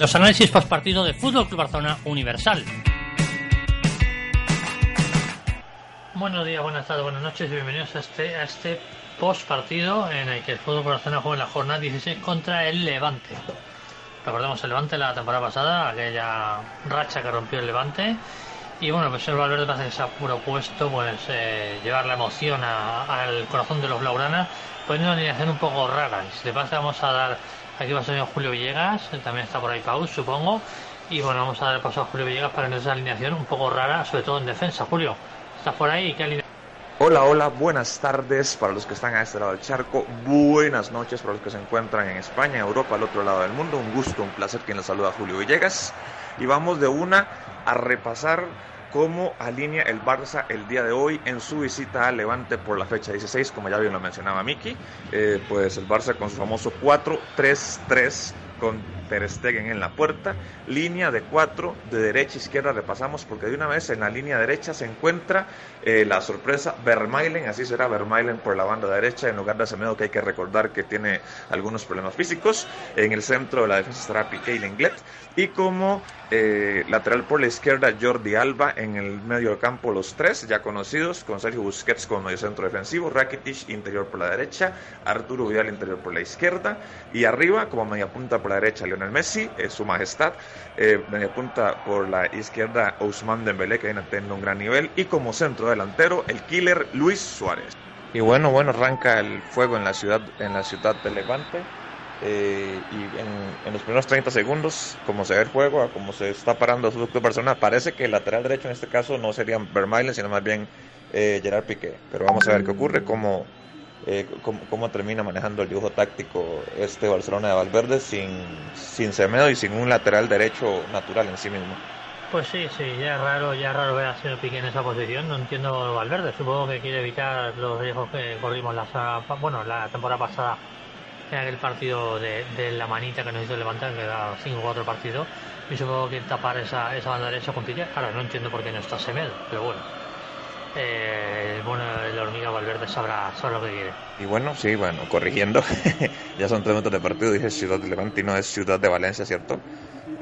Los análisis post partido de Fútbol Club Barcelona Universal. Buenos días, buenas tardes, buenas noches y bienvenidos a este, a este post partido en el que el Fútbol Club Barcelona juega en la jornada 16 contra el Levante. Recordemos el Levante la temporada pasada, aquella racha que rompió el Levante. Y bueno, pues el Valverde parece que se ha propuesto pues, eh, llevar la emoción al corazón de los Blaugrana, poniendo una alineación un poco rara. Y si te pasa, vamos a dar Aquí va a ser Julio Villegas, también está por ahí Paus, supongo. Y bueno, vamos a dar paso a Julio Villegas para que esa alineación un poco rara, sobre todo en defensa. Julio, ¿estás por ahí? ¿Qué alineación? Hola, hola, buenas tardes para los que están a este lado del charco, buenas noches para los que se encuentran en España, Europa, al otro lado del mundo. Un gusto, un placer quien les saluda Julio Villegas. Y vamos de una a repasar cómo alinea el Barça el día de hoy en su visita al Levante por la fecha 16, como ya bien lo mencionaba Miki. Eh, pues el Barça con su famoso 4-3-3 con Ter Stegen en la puerta, línea de cuatro de derecha a izquierda repasamos porque de una vez en la línea derecha se encuentra eh, la sorpresa Vermeilen, así será Vermeilen por la banda derecha en lugar de Semedo que hay que recordar que tiene algunos problemas físicos, en el centro de la defensa estará Piqué y Lenglet y como eh, lateral por la izquierda Jordi Alba en el medio del campo los tres ya conocidos con Sergio Busquets como medio centro defensivo, Rakitic interior por la derecha, Arturo Vidal interior por la izquierda y arriba como media punta por la derecha Lionel Messi, es su majestad, eh, media por la izquierda Ousmane Dembélé que viene teniendo un gran nivel y como centro delantero el killer Luis Suárez. Y bueno, bueno, arranca el fuego en la ciudad, en la ciudad de Levante. Eh, y en, los primeros 30 segundos, como se ve el juego, como se está parando su persona, parece que el lateral derecho en este caso no sería Vermaelen, sino más bien eh, Gerard Piqué. Pero vamos a ver qué ocurre, cómo, eh, cómo, termina manejando el dibujo táctico este Barcelona de Valverde sin, sin Semedo y sin un lateral derecho natural en sí mismo. Pues sí, sí, ya es raro, ya es raro ver a señor Piqué en esa posición. No entiendo Valverde. Supongo que quiere evitar los riesgos que corrimos la, bueno, la temporada pasada en aquel partido de, la manita que nos hizo levantar, que era 5 o 4 partidos. Y supongo que tapar esa, esa banda derecha con Piqué. Ahora no entiendo por qué no está Semedo, pero bueno. Eh, bueno, el hormiga Valverde sabrá, sabrá lo que quiere. Y bueno, sí, bueno, corrigiendo, ya son tres minutos de partido, dije Ciudad de Levante y no es Ciudad de Valencia, ¿cierto?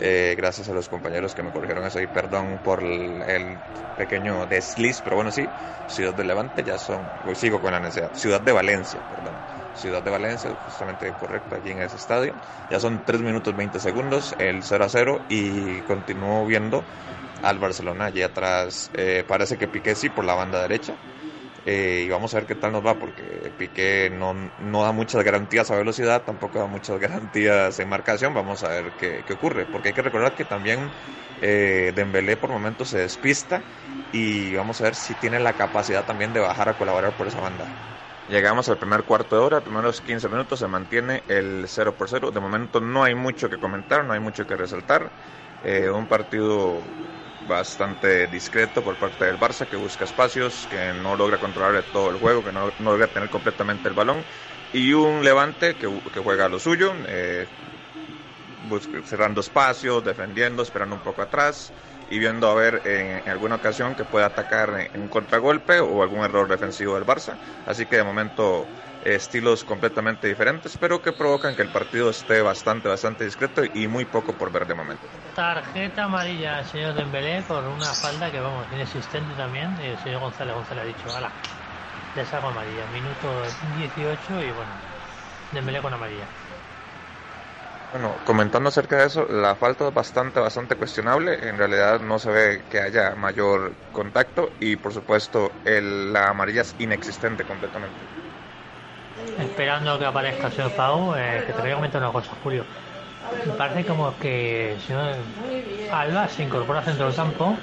Eh, gracias a los compañeros que me corrigieron eso y perdón por el, pequeño desliz, pero bueno, sí, Ciudad de Levante ya son, hoy sigo con la necesidad, Ciudad de Valencia, perdón, Ciudad de Valencia, justamente correcto aquí en ese estadio, ya son 3 minutos 20 segundos, el 0 a 0 y continúo viendo al Barcelona allí atrás, eh, parece que Piqué sí por la banda derecha, eh, y vamos a ver qué tal nos va, porque Piqué no, no, da muchas garantías a velocidad, tampoco da muchas garantías en marcación. Vamos a ver qué, qué ocurre, porque hay que recordar que también eh, Dembélé por momentos se despista y vamos a ver si tiene la capacidad también de bajar a colaborar por esa banda. Llegamos al primer cuarto de hora, primeros 15 minutos se mantiene el 0 por 0. De momento no hay mucho que comentar, no hay mucho que resaltar. Eh, un partido bastante discreto por parte del Barça, que busca espacios, que no logra controlar todo el juego, que no, logra tener completamente el balón, y un Levante que, que juega a lo suyo, eh, cerrando espacios, defendiendo, esperando un poco atrás y viendo a ver en, alguna ocasión que pueda atacar en, un contragolpe o algún error defensivo del Barça. Así que de momento estilos completamente diferentes, pero que provocan que el partido esté bastante, bastante discreto y muy poco por ver de momento. Tarjeta amarilla señor Dembélé por una falda que, vamos, inexistente también. Y el señor González González ha dicho, ala, le saco amarilla. Minuto 18 y bueno, Dembélé con amarilla. Bueno, comentando acerca de eso, la falta es bastante, bastante cuestionable. En realidad no se ve que haya mayor contacto y por supuesto el, la amarilla es inexistente completamente. Esperando que aparezca el señor Pau, eh, que te voy a comentar una cosa, Julio. Me parece como que el señor Alba se incorpora al centro del campo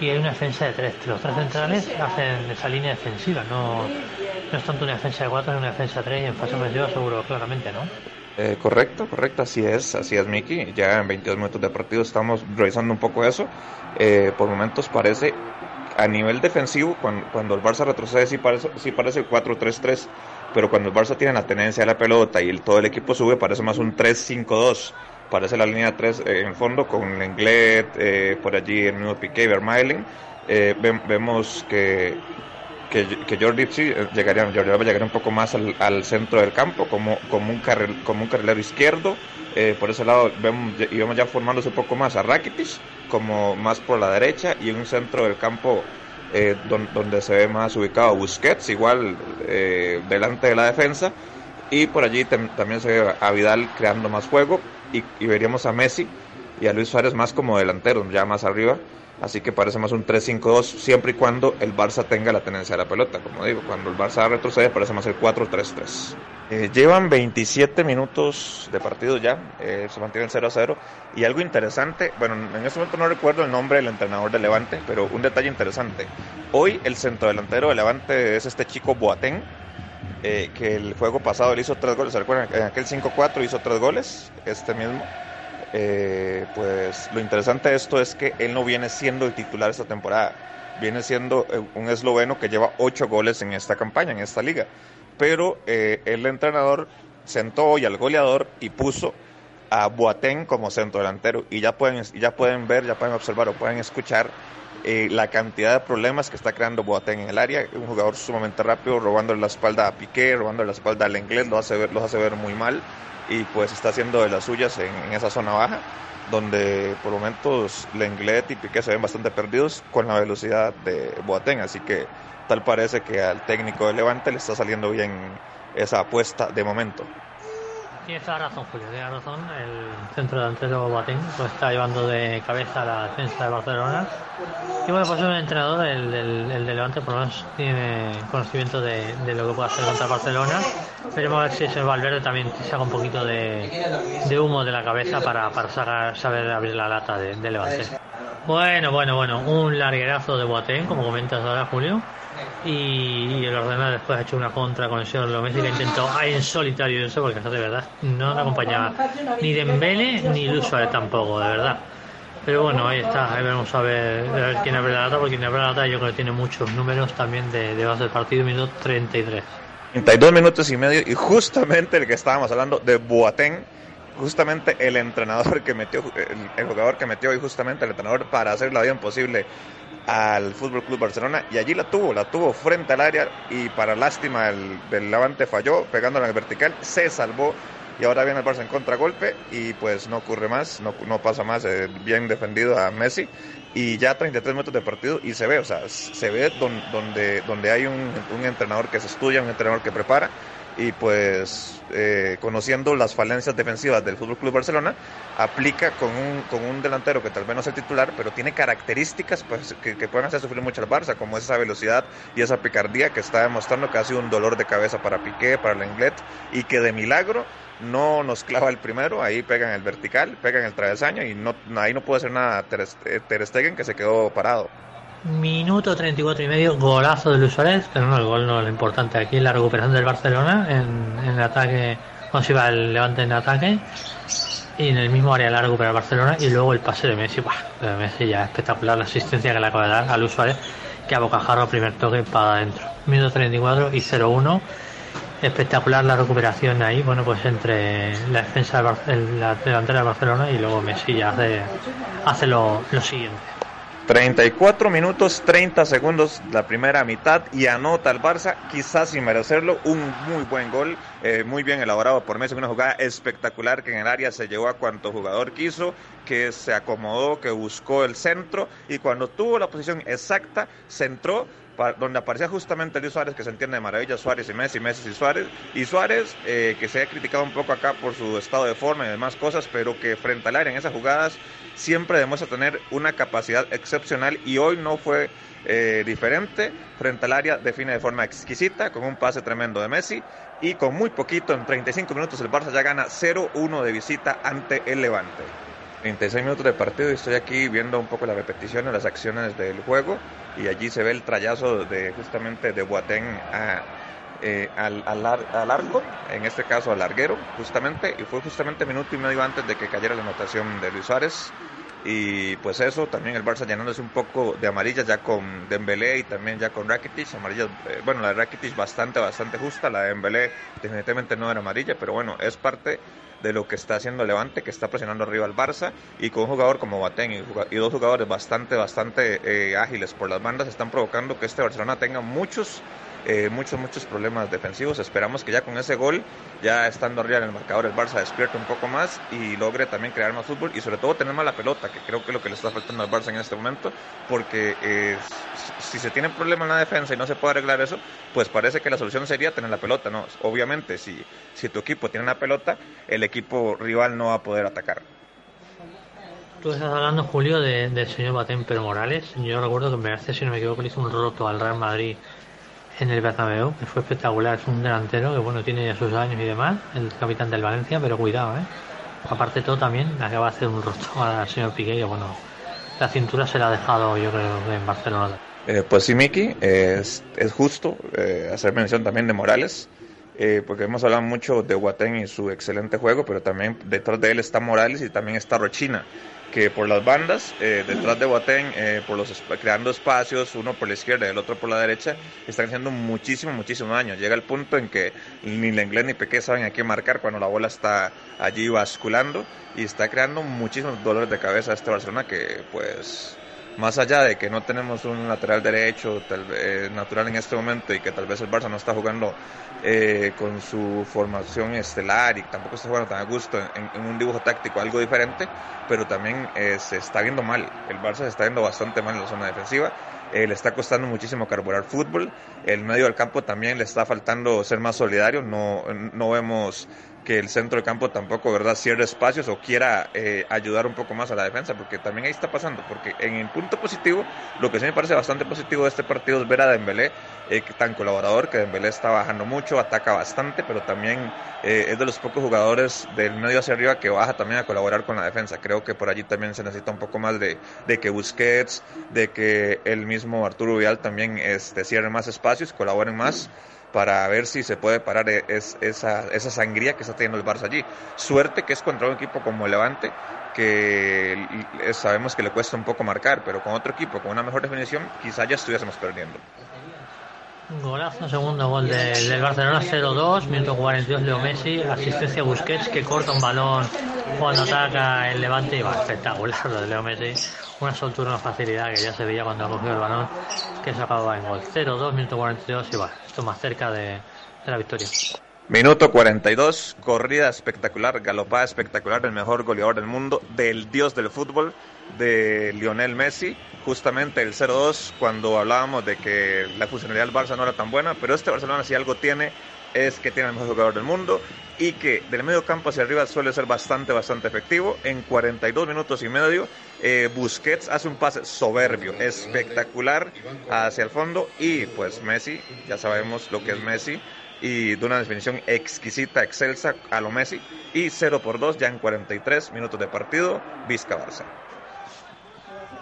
y hay una defensa de tres. Los tres centrales hacen esa línea defensiva. No, no es tanto una defensa de 4 es una defensa de 3 y en fase ofensiva seguro, claramente, ¿no? Eh, correcto, correcto, así es, así es Miki. Ya en 22 minutos de partido estamos revisando un poco eso. Eh, por momentos parece, a nivel defensivo, cuando, cuando el Barça retrocede sí parece, sí parece 4-3-3, pero cuando el Barça tiene la tenencia de la pelota y todo el equipo sube parece más un 3-5-2. Parece la línea 3 eh, en fondo con Lenglet, eh, por allí el mismo Piqué, Vermaelen. Eh, vemos que que, Jordi sí llegaría, Jordi Alba llegaría un poco más al, centro del campo como, como, un, carril, como un carrilero izquierdo. Eh, por ese lado vemos, y vemos ya formándose un poco más a Rakitic como más por la derecha y un centro del campo eh, don, donde se ve más ubicado Busquets, igual eh, delante de la defensa. Y por allí también se ve a Vidal creando más juego y, y veríamos a Messi y a Luis Suárez más como delanteros, ya más arriba. Así que parece más un 3-5-2 siempre y cuando el Barça tenga la tenencia de la pelota. Como digo, cuando el Barça retrocede parece más el 4-3-3. Eh, llevan 27 minutos de partido ya, eh, se mantiene el 0-0. Y algo interesante, bueno, en este momento no recuerdo el nombre del entrenador de Levante, pero un detalle interesante. Hoy el centrodelantero de Levante es este chico Boateng, eh, que el juego pasado le hizo tres goles. ¿Se recuerdan? En aquel 5-4 hizo tres goles, este mismo eh, pues lo interesante de esto es que él no viene siendo el titular esta temporada. Viene siendo eh, un esloveno que lleva ocho goles en esta campaña, en esta liga. Pero eh, el entrenador sentó hoy al goleador y puso a Boateng como centro delantero. Y ya pueden, ya pueden ver, ya pueden observar o pueden escuchar eh, la cantidad de problemas que está creando Boateng en el área. Un jugador sumamente rápido, robando la espalda a Piqué, robando la espalda al inglés, lo hace los hace ver muy mal y pues está haciendo de las suyas en, en esa zona baja, donde por momentos Lenglet y Piqué se ven bastante perdidos con la velocidad de Boateng, así que tal parece que al técnico de Levante le está saliendo bien esa apuesta de momento. Tienes toda razón, Julio, tienes razón. El centro delantero Boateng lo está llevando de cabeza a la defensa de Barcelona. Y bueno, pues un entrenador, el, el, el de Levante, por lo menos tiene conocimiento de, de, lo que puede hacer contra Barcelona. Veremos a ver si ese Valverde también saca un poquito de, de humo de la cabeza para, para sacar, saber abrir la lata de, Levante. Bueno, bueno, bueno, un larguerazo de Boateng, como comentas ahora, Julio. Y, el ordenador después ha hecho una contra con lo Messi que intentó en solitario eso porque de verdad no le acompañaba ni Dembele ni Luis Suárez tampoco de verdad. Pero bueno ahí está ahí vamos a ver, a ver quién abre la data porque quien abre la data yo creo que tiene muchos números también de, de base del partido minuto 33 32 minutos y medio y justamente el que estábamos hablando de Boateng justamente el entrenador que metió el, el jugador que metió y justamente el entrenador para hacer la vida imposible al Fútbol Club Barcelona y allí la tuvo, la tuvo frente al área y para lástima el, del Levante falló, pegándola en el vertical, se salvó y ahora viene el Barça en contragolpe y pues no ocurre más, no, no pasa más, eh, bien defendido a Messi y ya 33 minutos de partido y se ve, o sea, se ve don, donde, donde hay un, un entrenador que se estudia, un entrenador que prepara y pues eh, conociendo las falencias defensivas del Fútbol Club Barcelona aplica con un, con un delantero que tal vez no sea titular pero tiene características pues, que, pueden hacer sufrir mucho al Barça como esa velocidad y esa picardía que está demostrando que ha sido un dolor de cabeza para Piqué, para Lenglet y que de milagro no nos clava el primero, ahí pega en el vertical, pega en el travesaño y no, ahí no puede hacer nada Ter, Ter Stegen que se quedó parado. Minuto 34 y medio, golazo de Luis Suárez, pero no, el gol no lo importante aquí, la recuperación del Barcelona en, el ataque, cuando se iba el levante en ataque, y en el mismo área la recupera el Barcelona, y luego el pase de Messi, bah, de Messi ya espectacular, la asistencia que le acaba de dar a Luis Suárez, que a bocajarro primer toque para adentro. Minuto 34 y 0-1, espectacular la recuperación ahí, bueno, pues entre la defensa, del, la delantera de Barcelona y luego Messi ya hace, hace lo, lo siguiente. 34 minutos 30 segundos la primera mitad y anota el Barça, quizás sin merecerlo, un muy buen gol, eh, muy bien elaborado por Messi, una jugada espectacular que en el área se llevó a cuanto jugador quiso, que se acomodó, que buscó el centro y cuando tuvo la posición exacta, centró donde aparecía justamente Luis Suárez, que se entiende de maravilla, Suárez y Messi, Messi y Suárez, y Suárez, eh, que se ha criticado un poco acá por su estado de forma y demás cosas, pero que frente al área en esas jugadas siempre demuestra tener una capacidad excepcional y hoy no fue eh, diferente, frente al área define de forma exquisita, con un pase tremendo de Messi, y con muy poquito, en 35 minutos el Barça ya gana 0-1 de visita ante el Levante. 36 minutos de partido y estoy aquí viendo un poco las repeticiones, las acciones del juego y allí se ve el trayazo de justamente de Boateng a eh, al, al, arco, en este caso al larguero, justamente, y fue justamente minuto y medio antes de que cayera la anotación de Luis Suárez. Y pues eso, también el Barça llenándose un poco de amarillas ya con Dembélé y también ya con Rakitic, amarillas, eh, bueno, la de Rakitic bastante, bastante justa, la de Dembélé definitivamente no era amarilla, pero bueno, es parte de lo que está haciendo Levante, que está presionando arriba al Barça y con un jugador como Boateng y, dos jugadores bastante, bastante eh, ágiles por las bandas están provocando que este Barcelona tenga muchos eh, muchos, muchos problemas defensivos. Esperamos que ya con ese gol, ya estando arriba en el marcador, el Barça despierte un poco más y logre también crear más fútbol y sobre todo tener más la pelota, que creo que es lo que le está faltando al Barça en este momento, porque eh, si se tiene problema en la defensa y no se puede arreglar eso, pues parece que la solución sería tener la pelota. No, obviamente, si, si tu equipo tiene la pelota, el equipo rival no va a poder atacar. Tú estás hablando, Julio, del señor Batén Morales. Yo recuerdo que me hace, si no me equivoco, le hizo un roto al Real Madrid en el Bernabéu, que fue espectacular, es un delantero que bueno tiene ya sus años y demás, el capitán del Valencia, pero cuidado, ¿eh? Aparte de todo también acaba de hacer un rostro al señor Piqué, que bueno, la cintura se la ha dejado yo creo en Barcelona. Eh, pues sí, Miki, es, es justo eh, hacer mención también de Morales, eh, porque hemos hablado mucho de Guatén y su excelente juego, pero también detrás de él está Morales y también está Rochina que por las bandas, eh, detrás de Boateng, eh, por los creando espacios, uno por la izquierda y el otro por la derecha, están haciendo muchísimo, muchísimo daño. Llega el punto en que ni Lenglet ni Peque saben a qué marcar cuando la bola está allí basculando y está creando muchísimos dolores de cabeza a este Barcelona que pues más allá de que no tenemos un lateral derecho vez natural en este momento y que tal vez el Barça no está jugando eh, con su formación estelar y tampoco está jugando tan a gusto en, un dibujo táctico algo diferente, pero también eh, se está viendo mal. El Barça se está viendo bastante mal en la zona defensiva. Eh, le está costando muchísimo carburar fútbol. El medio del campo también le está faltando ser más solidario. No, no vemos que el centro de campo tampoco, ¿verdad?, cierre espacios o quiera eh, ayudar un poco más a la defensa, porque también ahí está pasando, porque en el punto positivo, lo que sí me parece bastante positivo de este partido es ver a Dembélé eh, tan colaborador, que Dembélé está bajando mucho, ataca bastante, pero también eh, es de los pocos jugadores del medio hacia arriba que baja también a colaborar con la defensa. Creo que por allí también se necesita un poco más de, de que Busquets, de que el mismo Arturo Vidal también este, cierre más espacios, colaboren más para ver si se puede parar e-, esa, esa sangría que está teniendo el Barça allí. Suerte que es contra un equipo como Levante, que sabemos que le cuesta un poco marcar, pero con otro equipo con una mejor definición, quizá ya estuviésemos perdiendo. Golazo, segundo gol del, Barcelona 0-2, minuto 42 Leo Messi, asistencia Busquets que corta un balón cuando ataca el levante y va espectacular lo de Leo Messi, una soltura, una facilidad que ya se veía cuando cogió el balón que se acababa en gol 0-2, minuto 42 y va, esto más cerca de, de la victoria. Minuto 42, corrida espectacular, galopada espectacular del mejor goleador del mundo, del dios del fútbol, de Lionel Messi. Justamente el 0-2, cuando hablábamos de que la funcionalidad del Barça no era tan buena, pero este Barcelona si algo tiene es que tiene el mejor jugador del mundo y que del medio campo hacia arriba suele ser bastante, bastante efectivo. En 42 minutos y medio, eh, Busquets hace un pase soberbio, espectacular hacia el fondo y pues Messi, ya sabemos lo que es Messi, y de una definición exquisita, excelsa a lo Messi. Y 0 por 2 ya en 43 minutos de partido, Vizca Barça.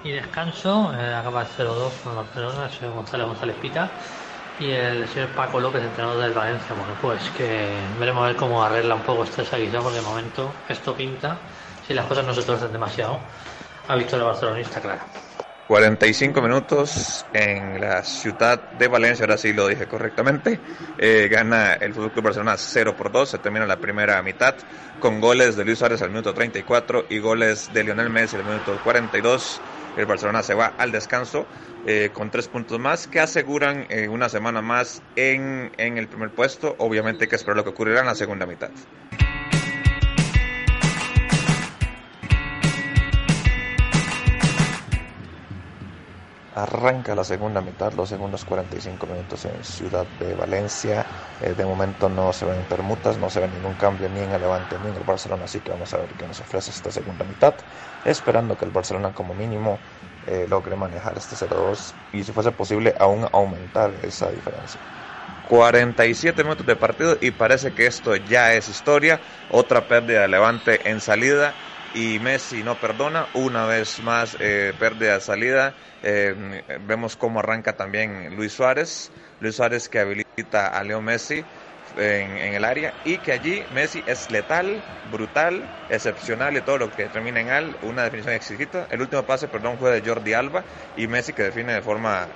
Y descanso, eh, acaba el 0-2 con Barcelona, el señor González González Pita y el señor Paco López, entrenador del Valencia. Bueno, pues que veremos a ver cómo arregla un poco este guisa porque de momento esto pinta, si las cosas no se torcen demasiado, visto el barcelonista, claro. 45 minutos en la ciudad de Valencia, ahora sí lo dije correctamente. Eh, gana el Fútbol Club Barcelona 0 por 2, se termina la primera mitad con goles de Luis Suárez al minuto 34 y goles de Lionel Messi al minuto 42. El Barcelona se va al descanso eh, con tres puntos más que aseguran eh, una semana más en, en el primer puesto. Obviamente hay que esperar lo que ocurrirá en la segunda mitad. Arranca la segunda mitad, los segundos 45 minutos en Ciudad de Valencia. Eh, de momento no se ven permutas, no se ve ningún cambio ni en el Levante ni en el Barcelona, así que vamos a ver qué nos ofrece esta segunda mitad. Esperando que el Barcelona como mínimo eh, logre manejar este 0-2 y si fuese posible aún aumentar esa diferencia. 47 minutos de partido y parece que esto ya es historia. Otra pérdida de Levante en salida y Messi no perdona, una vez más eh, pérdida salida, eh, vemos cómo arranca también Luis Suárez, Luis Suárez que habilita a Leo Messi en, el área y que allí Messi es letal, brutal, excepcional y todo lo que termina en al, una definición exquisita. El último pase, perdón, fue de Jordi Alba y Messi que define de forma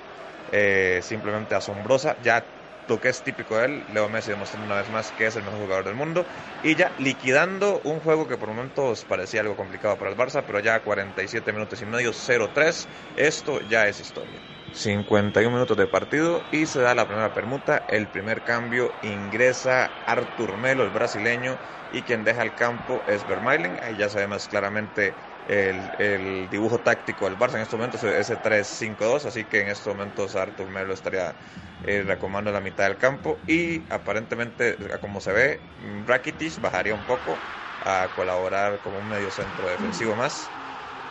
eh, simplemente asombrosa. Ya lo que es típico de él, Leo Messi demostrando una vez más que es el mejor jugador del mundo y ya liquidando un juego que por momentos parecía algo complicado para el Barça, pero ya 47 minutos y medio, 0-3, esto ya es historia. 51 minutos de partido y se da la primera permuta, el primer cambio ingresa Artur Melo, el brasileño, y quien deja el campo es Vermaelen, ahí ya sabemos claramente el, dibujo táctico del Barça en estos momentos es ese 3-5-2, así que en estos momentos Artur Melo estaría eh, recomando la mitad del campo y aparentemente, como se ve, Rakitic bajaría un poco a colaborar como un medio centro defensivo más.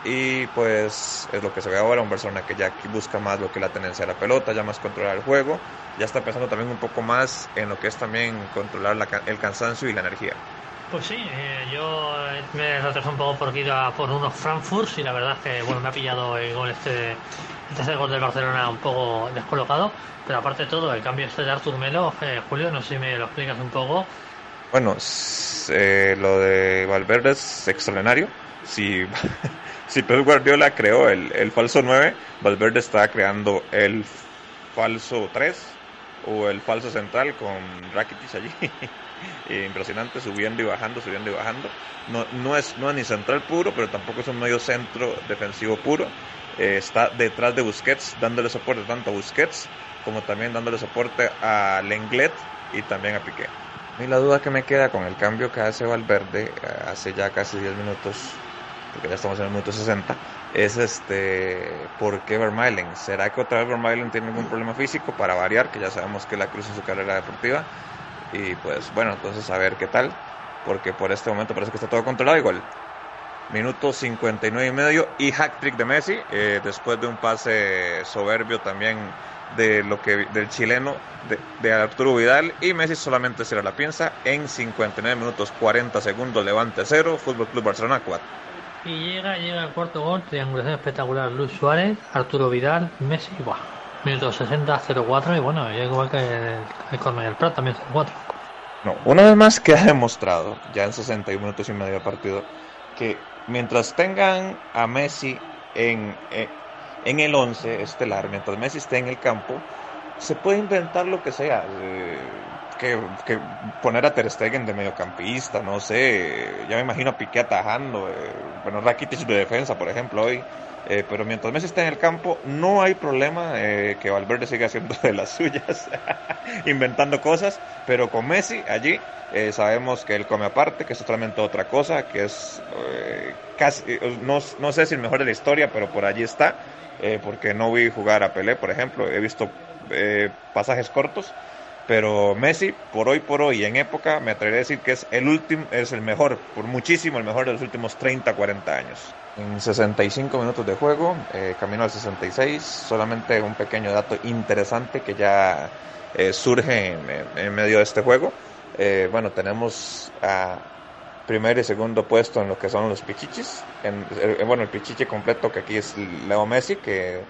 Y pues es lo que se ve ahora, un Barcelona que ya busca más lo que es la tenencia de la pelota, ya más controlar el juego, ya está pensando también un poco más en lo que es también controlar la, el cansancio y la energía. Pues sí, eh, yo me retrasé un poco porque iba por unos Frankfurt y la verdad es que bueno me ha pillado el gol este, este gol del Barcelona un poco descolocado, pero aparte de todo, el cambio este de Artur Melo, eh, Julio, no sé si me lo explicas un poco. Bueno, eh, lo de Valverde es extraordinario. Si, si Pep Guardiola creó el, el falso 9, Valverde está creando el falso 3 o el falso central con Rakitic allí. impresionante, subiendo y bajando, subiendo y bajando. No, no, es, no es ni central puro, pero tampoco es un medio centro defensivo puro. Eh, está detrás de Busquets, dándole soporte tanto a Busquets como también dándole soporte a Lenglet y también a Piqué. Y la duda que me queda con el cambio que hace Valverde eh, hace ya casi 10 minutos, porque ya estamos en el minuto 60, es este, ¿por qué Vermaelen? ¿Será que otra vez Vermaelen tiene algún problema físico para variar, que ya sabemos que la cruz en su carrera deportiva? Y pues bueno, entonces a ver qué tal, porque por este momento parece que está todo controlado igual. Minuto 59 y medio y hack trick de Messi, eh, después de un pase soberbio también de lo que del chileno de, de, Arturo Vidal y Messi solamente será la piensa en 59 minutos 40 segundos levante cero Fútbol Club Barcelona 4 y llega llega el cuarto gol triangulación espectacular Luis Suárez Arturo Vidal Messi ¡buah! minuto 60 04 y bueno igual que el, el Prat también 04 no, una vez más queda demostrado ya en 61 minutos y medio de partido que mientras tengan a Messi en, en en el 11 estelar, mientras Messi esté en el campo, se puede inventar lo que sea. Eh, que, que, poner a Ter Stegen de mediocampista, no sé, ya me imagino a Piqué atajando, eh, bueno, Rakitic de defensa, por ejemplo, hoy. Eh, pero mientras Messi esté en el campo, no hay problema eh, que Valverde siga haciendo de las suyas, inventando cosas, pero con Messi allí eh, sabemos que él come aparte, que es totalmente otra cosa, que es casi, no, no sé si el mejor de la historia, pero por allí está. Eh, porque no vi jugar a Pelé, por ejemplo, he visto eh, pasajes cortos, pero Messi, por hoy por hoy, en época, me atrevería a decir que es el último, es el mejor, por muchísimo el mejor de los últimos 30, 40 años. En 65 minutos de juego, eh, camino al 66, solamente un pequeño dato interesante que ya eh, surge en, en, medio de este juego. Eh, bueno, tenemos a primer y segundo puesto en lo que son los pichichis. En, eh, bueno, el pichiche completo que aquí es Leo Messi, que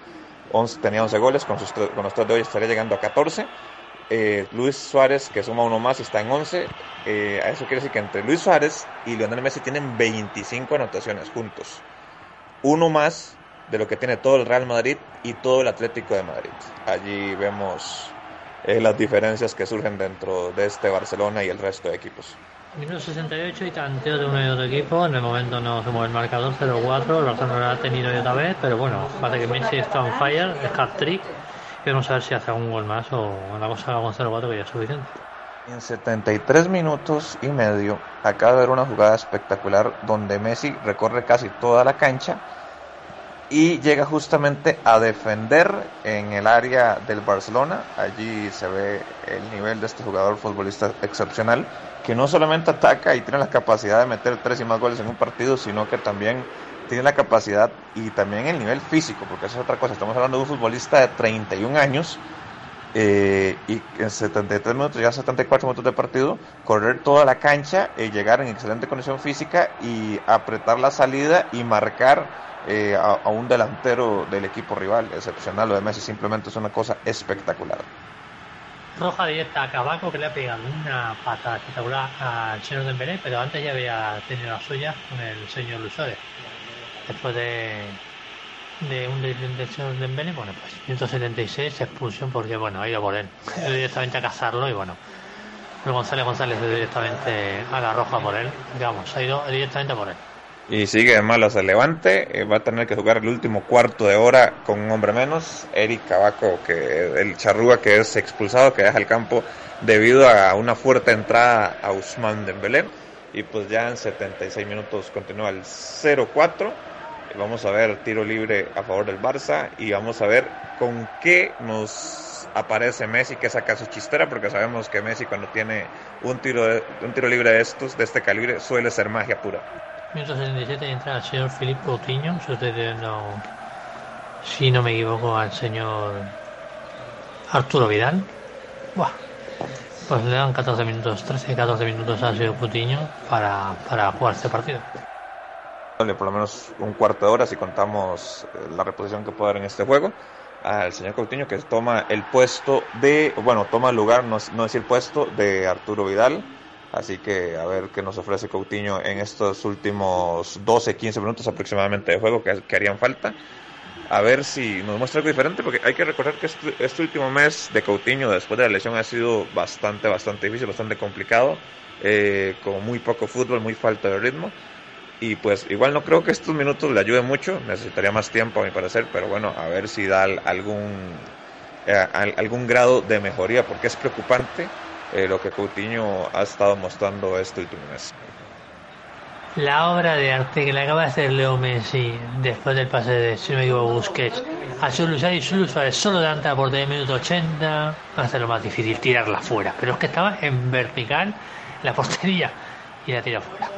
11, tenía 11 goles, con, sus, con los tres de hoy estaría llegando a 14. Eh, Luis Suárez, que suma uno más, está en 11. Eh, eso quiere decir que entre Luis Suárez y Lionel Messi tienen 25 anotaciones juntos. Uno más de lo que tiene todo el Real Madrid y todo el Atlético de Madrid. Allí vemos eh, las diferencias que surgen dentro de este Barcelona y el resto de equipos. Minuto 68 y tanteo de uno y otro equipo. En el momento no se mueve el marcador 0-4. El Barcelona lo ha tenido y otra vez, pero bueno, parece que Messi está on fire, es hat trick. A ver si hace algún gol más o cosa con 0-4 que ya es suficiente. En 73 minutos y medio acaba de ver una jugada espectacular donde Messi recorre casi toda la cancha y llega justamente a defender en el área del Barcelona. Allí se ve el nivel de este jugador futbolista excepcional que no solamente ataca y tiene la capacidad de meter tres y más goles en un partido, sino que también tiene la capacidad y también el nivel físico, porque eso es otra cosa. Estamos hablando de un futbolista de 31 años eh, y en 73 minutos, ya 74 minutos de partido, correr toda la cancha, y llegar en excelente condición física y apretar la salida y marcar eh, a, un delantero del equipo rival, excepcional. Lo de Messi simplemente es una cosa espectacular. Roja directa a Cabaco que le ha pegado una patada espectacular al señor Dembélé, pero antes ya había tenido la suya con el señor Lusores. Después de de un señor Dembélé, bueno, pues 176 expulsión porque, bueno, ha ido por él. directamente a cazarlo y, bueno, el González González directamente a la roja por él. Digamos, ha ido directamente por él. Y sigue de malas el Levante, eh, va a tener que jugar el último cuarto de hora con un hombre menos, Eric Cabaco, que el charrúa que es expulsado, que deja el campo debido a una fuerte entrada a Usman Dembélé. Y pues ya en 76 minutos continúa el 0-4 Vamos a ver tiro libre a favor del Barça y vamos a ver con qué nos aparece Messi que saca su chistera, porque sabemos que Messi cuando tiene un tiro, un tiro libre de estos, de este calibre, suele ser magia pura. 177 entra el señor Filipe Coutinho, sucediendo, si no me equivoco, al señor Arturo Vidal. Buah. Pues le dan 14 minutos, 13, 14 minutos al señor Coutinho para, para jugar este partido por lo menos un cuarto de hora si contamos eh, la reposición que puede dar en este juego al señor Coutinho que toma el puesto de, bueno, toma el lugar, no, no decir puesto, de Arturo Vidal. Así que a ver qué nos ofrece Coutinho en estos últimos 12, 15 minutos aproximadamente de juego que, harían falta. A ver si nos muestra algo diferente, porque hay que recordar que este, este, último mes de Coutinho, después de la lesión, ha sido bastante, bastante difícil, bastante complicado, eh, con muy poco fútbol, muy falta de ritmo. Y pues igual no creo que estos minutos le ayuden mucho, necesitaría más tiempo a mi parecer, pero bueno, a ver si da algún, eh, algún grado de mejoría, porque es preocupante eh, lo que Coutinho ha estado mostrando este último mes. La obra de arte que le acaba de hacer Leo Messi después del pase de, si no me equivoco, Busquets a Suárez y Suárez solo de la portería de minuto 80 hace lo más difícil tirarla fuera, pero es que estaba en vertical la portería y la tira fuera.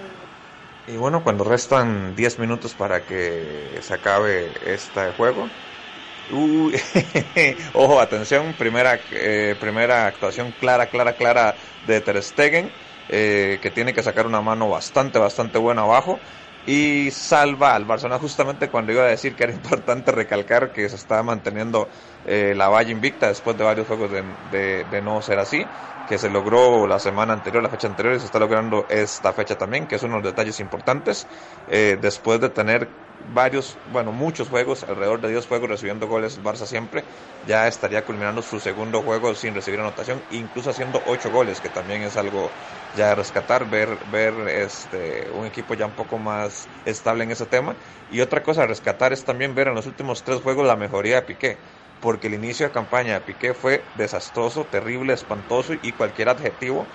Y bueno, cuando restan 10 minutos para que se acabe este juego. ojo, atención, primera, eh, primera actuación clara, clara, clara de Ter Stegen, eh, que tiene que sacar una mano bastante, bastante buena abajo y salva al Barcelona justamente cuando iba a decir que era importante recalcar que se estaba manteniendo eh, la valla invicta después de varios juegos de, de, no ser así, que se logró la semana anterior, la fecha anterior y se está logrando esta fecha también, que es uno de los detalles importantes, eh, después de tener varios, bueno, muchos juegos, alrededor de 10 juegos recibiendo goles Barça siempre, ya estaría culminando su segundo juego sin recibir anotación, incluso haciendo 8 goles, que también es algo ya de rescatar, ver, ver este, un equipo ya un poco más estable en ese tema. Y otra cosa a rescatar es también ver en los últimos tres juegos la mejoría de Piqué, porque el inicio de campaña de Piqué fue desastroso, terrible, espantoso y cualquier adjetivo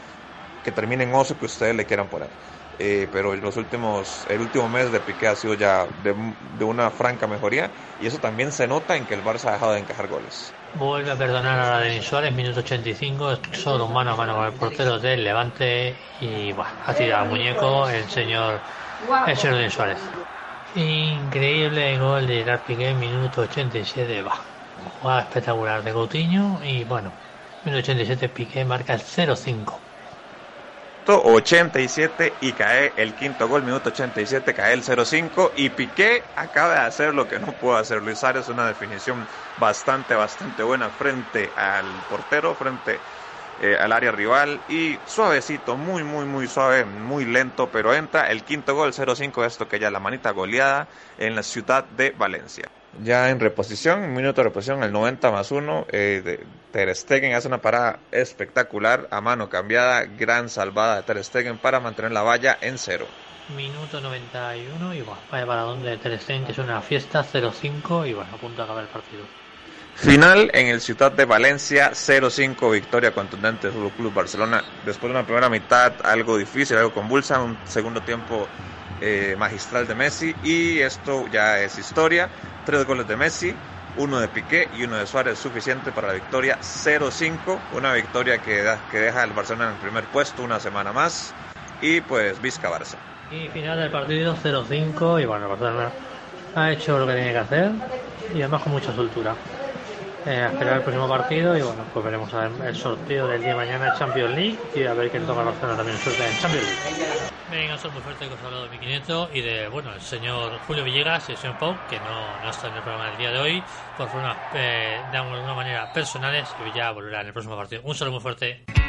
que termine en oso que ustedes le quieran poner. Eh, pero los últimos, el último mes de Piqué ha sido ya de, una franca mejoría y eso también se nota en que el Barça ha dejado de encajar goles. Vuelve a perdonar a Denis Suárez, minuto 85, solo mano a mano con el portero del Levante y bueno, ha tirado muñeco el señor, el señor Denis Suárez. Increíble gol de Gerard Piqué, minuto 87, va. Jugada espectacular de Coutinho y bueno, minuto 87 Piqué marca el 0-5. 87 y cae el quinto gol, minuto 87, cae el 0-5 y Piqué acaba de hacer lo que no pudo hacer. Luis Suárez, una definición bastante, bastante buena frente al portero, frente eh, al área rival y suavecito, muy, muy, muy suave, muy lento, pero entra el quinto gol, 0-5, esto que ya la manita goleada en la ciudad de Valencia ya en reposición, minuto de reposición, el 90 más 1, eh, Ter Stegen hace una parada espectacular, a mano cambiada, gran salvada de Ter Stegen para mantener la valla en cero. Minuto 91 y bueno, vaya para donde Ter Stegen, que es una fiesta, 0-5 y bueno, a punto de acabar el partido. Final en el Ciudad de Valencia, 0-5 victoria contundente del Club Barcelona. Después de una primera mitad algo difícil, algo convulsa, un segundo tiempo eh, magistral de Messi y esto ya es historia. Tres goles de Messi, uno de Piqué y uno de Suárez suficiente para la victoria 0-5, una victoria que, que deja al Barcelona en el primer puesto una semana más y pues Vizca Barça. Y final del partido 0-5 y bueno, Barcelona ha hecho lo que tenía que hacer y además con mucha soltura. Eh, a esperar el próximo partido y bueno, pues veremos a ver el sorteo del día de mañana Champions League y a ver quién toca Barcelona también suerte en Champions League. Venga, soy muy fuerte que os hablado de 1500 y de, bueno, el señor Julio Villegas y el señor Pau, que no, no está en el programa del día de hoy, por forma, eh, de alguna manera personales, y ya volverá en el próximo partido. Un saludo muy fuerte.